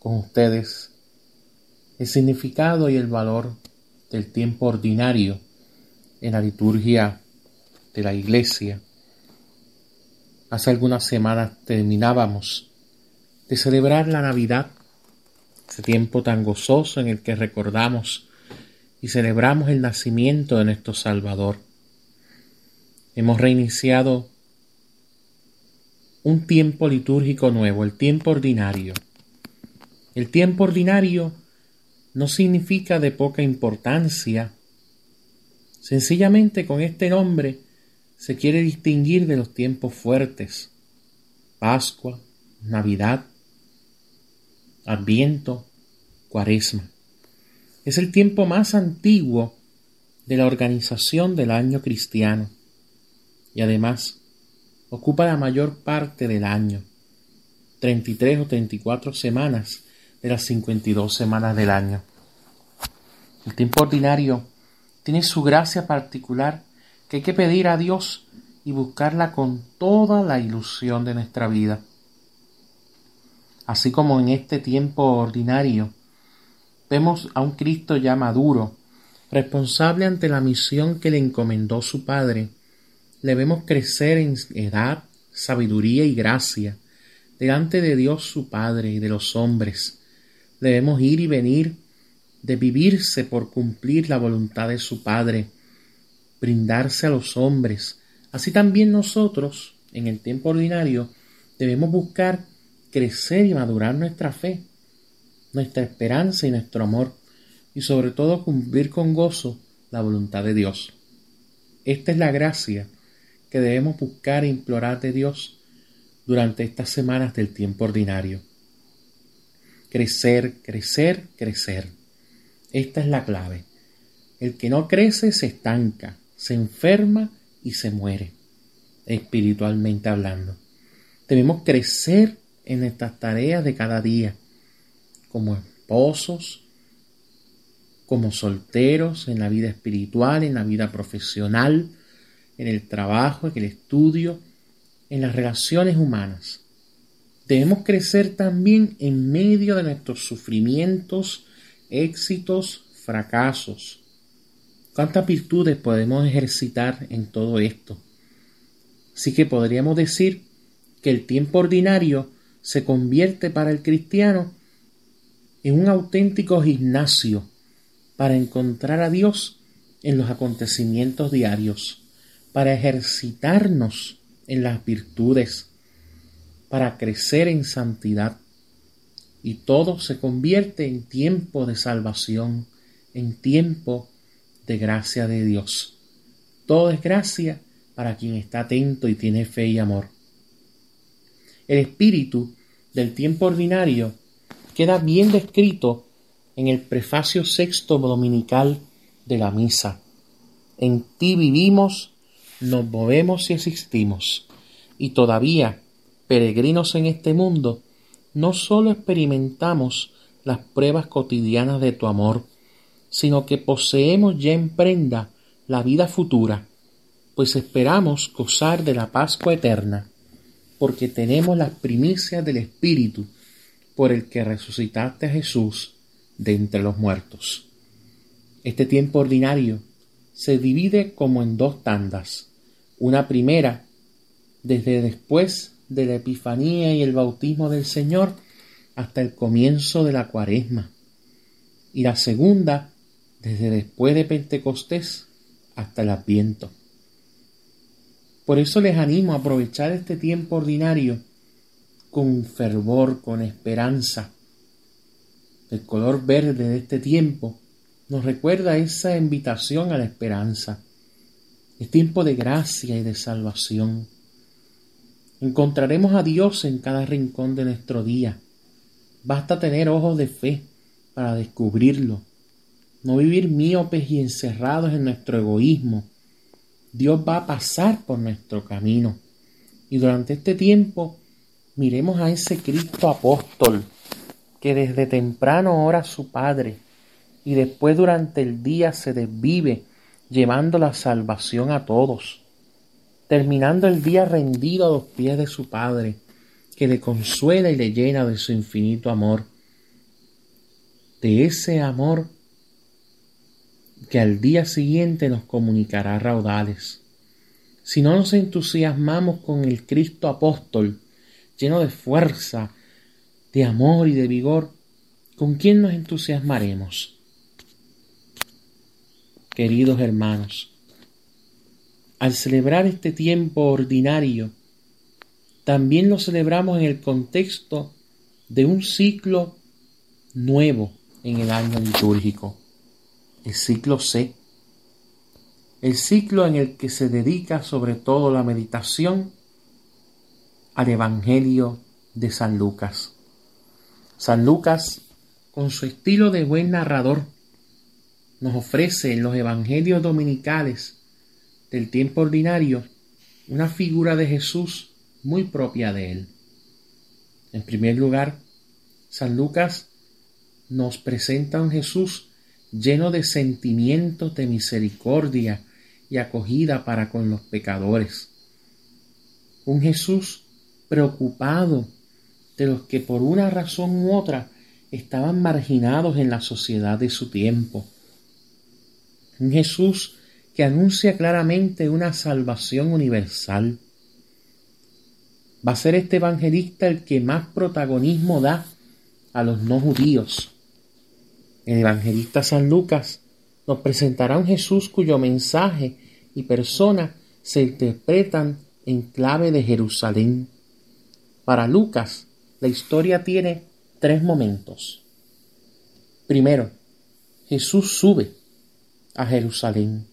con ustedes el significado y el valor del tiempo ordinario en la liturgia de la iglesia. Hace algunas semanas terminábamos de celebrar la Navidad, ese tiempo tan gozoso en el que recordamos y celebramos el nacimiento de nuestro Salvador. Hemos reiniciado un tiempo litúrgico nuevo, el tiempo ordinario el tiempo ordinario no significa de poca importancia. Sencillamente con este nombre se quiere distinguir de los tiempos fuertes. Pascua, Navidad, Adviento, Cuaresma. Es el tiempo más antiguo de la organización del año cristiano y además ocupa la mayor parte del año, 33 o 34 semanas de las 52 semanas del año. El tiempo ordinario tiene su gracia particular que hay que pedir a Dios y buscarla con toda la ilusión de nuestra vida. Así como en este tiempo ordinario vemos a un Cristo ya maduro, responsable ante la misión que le encomendó su Padre, le vemos crecer en edad, sabiduría y gracia delante de Dios su Padre y de los hombres, debemos ir y venir, de vivirse por cumplir la voluntad de su Padre, brindarse a los hombres. Así también nosotros, en el tiempo ordinario, debemos buscar crecer y madurar nuestra fe, nuestra esperanza y nuestro amor, y sobre todo cumplir con gozo la voluntad de Dios. Esta es la gracia que debemos buscar e implorar de Dios durante estas semanas del tiempo ordinario crecer, crecer, crecer. Esta es la clave. El que no crece se estanca, se enferma y se muere, espiritualmente hablando. Debemos crecer en estas tareas de cada día, como esposos, como solteros, en la vida espiritual, en la vida profesional, en el trabajo, en el estudio, en las relaciones humanas. Debemos crecer también en medio de nuestros sufrimientos, éxitos, fracasos. ¿Cuántas virtudes podemos ejercitar en todo esto? Así que podríamos decir que el tiempo ordinario se convierte para el cristiano en un auténtico gimnasio para encontrar a Dios en los acontecimientos diarios, para ejercitarnos en las virtudes, para crecer en santidad. Y todo se convierte en tiempo de salvación, en tiempo de gracia de Dios. Todo es gracia para quien está atento y tiene fe y amor. El espíritu del tiempo ordinario queda bien descrito en el prefacio sexto dominical de la misa. En ti vivimos, nos movemos y existimos, y todavía peregrinos en este mundo, no sólo experimentamos las pruebas cotidianas de tu amor, sino que poseemos ya en prenda la vida futura, pues esperamos gozar de la Pascua eterna, porque tenemos las primicias del Espíritu por el que resucitaste a Jesús de entre los muertos. Este tiempo ordinario se divide como en dos tandas, una primera desde después de la Epifanía y el bautismo del Señor hasta el comienzo de la cuaresma. Y la segunda, desde después de Pentecostés hasta el Adviento. Por eso les animo a aprovechar este tiempo ordinario con fervor, con esperanza. El color verde de este tiempo nos recuerda esa invitación a la esperanza. Es tiempo de gracia y de salvación Encontraremos a Dios en cada rincón de nuestro día. Basta tener ojos de fe para descubrirlo. No vivir míopes y encerrados en nuestro egoísmo. Dios va a pasar por nuestro camino. Y durante este tiempo miremos a ese Cristo apóstol que desde temprano ora a su Padre y después durante el día se desvive llevando la salvación a todos, terminando el día rendido a los pies de su Padre, que le consuela y le llena de su infinito amor. De ese amor que al día siguiente nos comunicará raudales. Si no nos entusiasmamos con el Cristo apóstol, lleno de fuerza, de amor y de vigor, ¿con quién nos entusiasmaremos? Queridos hermanos, al celebrar este tiempo ordinario, también lo celebramos en el contexto de un ciclo nuevo en el año litúrgico, el ciclo C, el ciclo en el que se dedica sobre todo la meditación al Evangelio de San Lucas. San Lucas, con su estilo de buen narrador, nos ofrece en los Evangelios dominicales del tiempo ordinario una figura de Jesús muy propia de él. En primer lugar, San Lucas nos presenta un Jesús lleno de sentimientos de misericordia y acogida para con los pecadores. Un Jesús preocupado de los que por una razón u otra estaban marginados en la sociedad de su tiempo. Un Jesús que anuncia claramente una salvación universal. Va a ser este evangelista el que más protagonismo da a los no judíos. El evangelista San Lucas nos presentará un Jesús cuyo mensaje y persona se interpretan en clave de Jerusalén. Para Lucas, la historia tiene tres momentos. Primero, Jesús sube a Jerusalén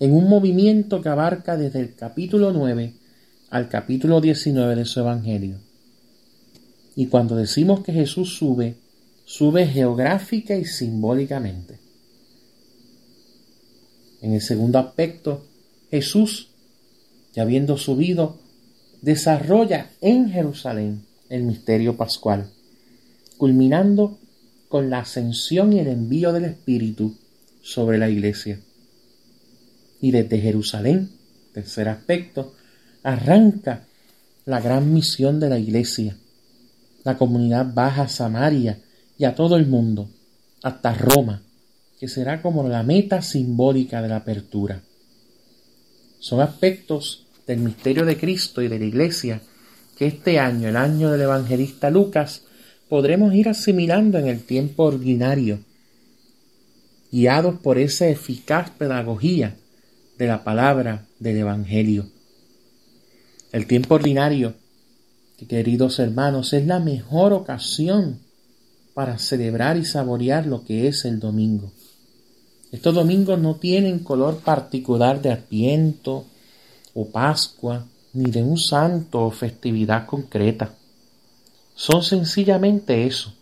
en un movimiento que abarca desde el capítulo 9 al capítulo 19 de su Evangelio. Y cuando decimos que Jesús sube, sube geográfica y simbólicamente. En el segundo aspecto, Jesús, ya habiendo subido, desarrolla en Jerusalén el misterio pascual, culminando con la ascensión y el envío del Espíritu sobre la iglesia. Y desde Jerusalén, tercer aspecto, arranca la gran misión de la iglesia. La comunidad baja a Samaria y a todo el mundo, hasta Roma, que será como la meta simbólica de la apertura. Son aspectos del misterio de Cristo y de la iglesia que este año, el año del evangelista Lucas, podremos ir asimilando en el tiempo ordinario, guiados por esa eficaz pedagogía de la palabra del Evangelio. El tiempo ordinario, queridos hermanos, es la mejor ocasión para celebrar y saborear lo que es el domingo. Estos domingos no tienen color particular de Adviento o Pascua, ni de un santo o festividad concreta. Son sencillamente eso,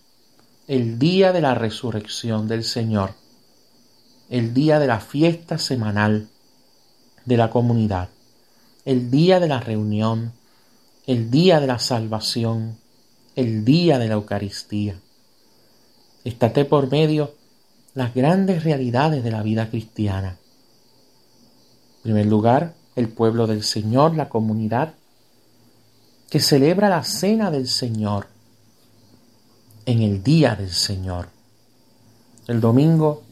el día de la resurrección del Señor, el día de la fiesta semanal de la comunidad, el día de la reunión, el día de la salvación, el día de la Eucaristía. Estate por medio las grandes realidades de la vida cristiana. En primer lugar, el pueblo del Señor, la comunidad, que celebra la cena del Señor en el día del Señor. El domingo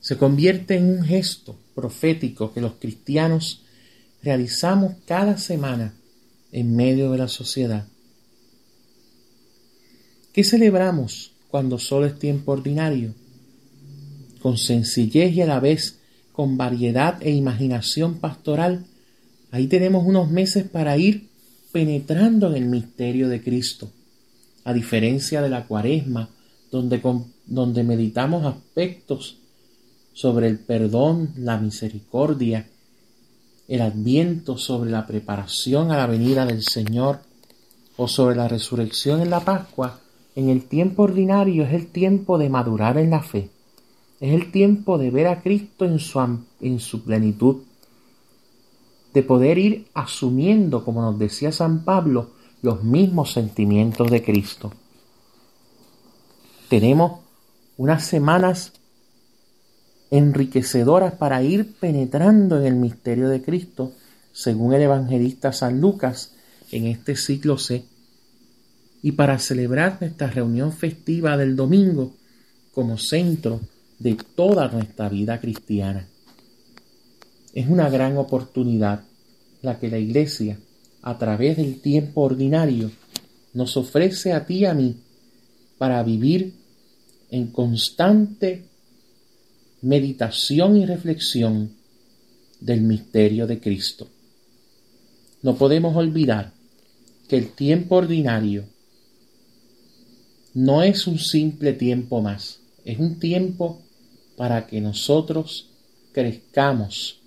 se convierte en un gesto profético que los cristianos realizamos cada semana en medio de la sociedad. ¿Qué celebramos cuando solo es tiempo ordinario? Con sencillez y a la vez con variedad e imaginación pastoral, ahí tenemos unos meses para ir penetrando en el misterio de Cristo. A diferencia de la cuaresma, donde, donde meditamos aspectos sobre el perdón, la misericordia, el adviento sobre la preparación a la venida del Señor o sobre la resurrección en la Pascua, en el tiempo ordinario es el tiempo de madurar en la fe. Es el tiempo de ver a Cristo en su, en su plenitud. De poder ir asumiendo, como nos decía San Pablo, los mismos sentimientos de Cristo. Tenemos unas semanas enriquecedoras para ir penetrando en el misterio de Cristo, según el evangelista San Lucas, en este ciclo C, y para celebrar nuestra reunión festiva del domingo como centro de toda nuestra vida cristiana. Es una gran oportunidad la que la Iglesia, a través del tiempo ordinario, nos ofrece a ti y a mí para vivir en constante meditación y reflexión del misterio de Cristo. No podemos olvidar que el tiempo ordinario no es un simple tiempo más, es un tiempo para que nosotros crezcamos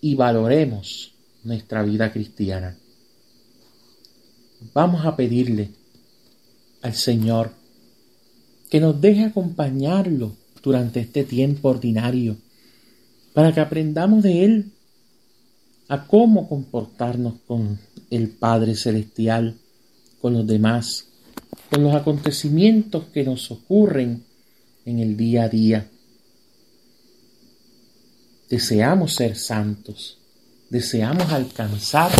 y valoremos nuestra vida cristiana. Vamos a pedirle al Señor que nos deje acompañarlo durante este tiempo ordinario, para que aprendamos de Él a cómo comportarnos con el Padre Celestial, con los demás, con los acontecimientos que nos ocurren en el día a día. Deseamos ser santos, deseamos alcanzar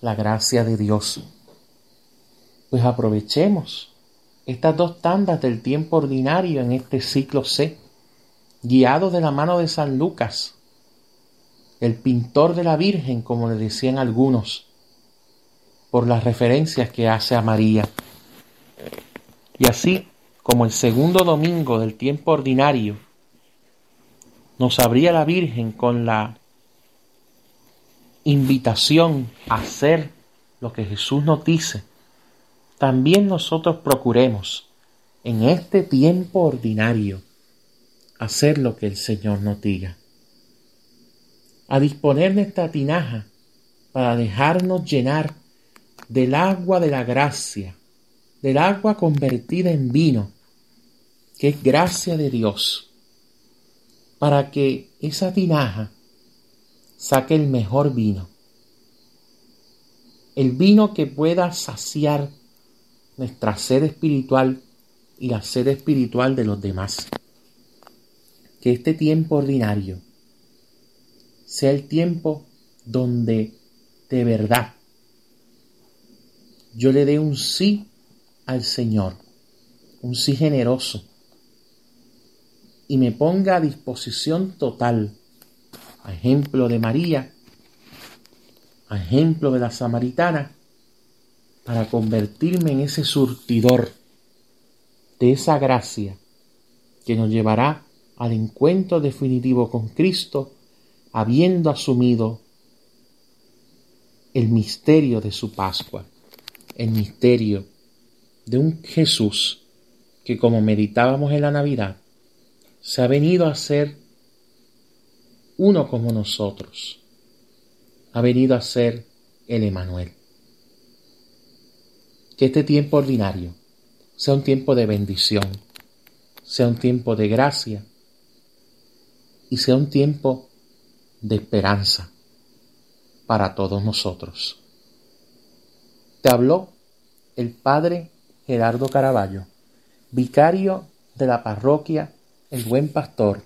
la gracia de Dios. Pues aprovechemos estas dos tandas del tiempo ordinario en este ciclo C, guiados de la mano de San Lucas, el pintor de la Virgen, como le decían algunos, por las referencias que hace a María. Y así como el segundo domingo del tiempo ordinario nos abría la Virgen con la invitación a hacer lo que Jesús nos dice, también nosotros procuremos en este tiempo ordinario hacer lo que el Señor nos diga. A disponer de esta tinaja para dejarnos llenar del agua de la gracia, del agua convertida en vino, que es gracia de Dios, para que esa tinaja saque el mejor vino, el vino que pueda saciar nuestra sed espiritual y la sed espiritual de los demás. Que este tiempo ordinario sea el tiempo donde de verdad yo le dé un sí al Señor, un sí generoso, y me ponga a disposición total, a ejemplo de María, a ejemplo de la samaritana, para convertirme en ese surtidor de esa gracia que nos llevará al encuentro definitivo con Cristo, habiendo asumido el misterio de su Pascua, el misterio de un Jesús que como meditábamos en la Navidad, se ha venido a ser uno como nosotros, ha venido a ser el Emanuel que este tiempo ordinario sea un tiempo de bendición, sea un tiempo de gracia y sea un tiempo de esperanza para todos nosotros. Te habló el Padre Gerardo Caraballo, vicario de la parroquia El Buen Pastor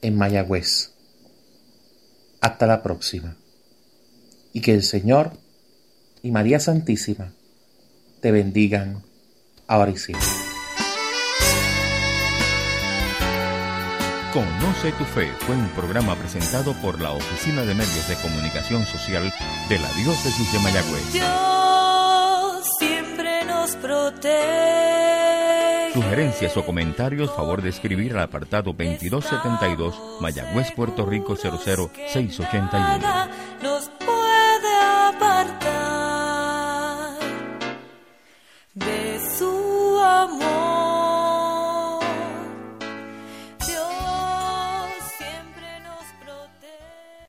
en Mayagüez. Hasta la próxima. Y que el Señor y María Santísima te bendigan ahora y siempre. Conoce tu Fe fue un programa presentado por la Oficina de Medios de Comunicación Social de la Diócesis de Mayagüez. Dios siempre nos protege. Sugerencias o comentarios, favor de escribir al apartado 2272, Mayagüez, Puerto Rico 00681. de su amor.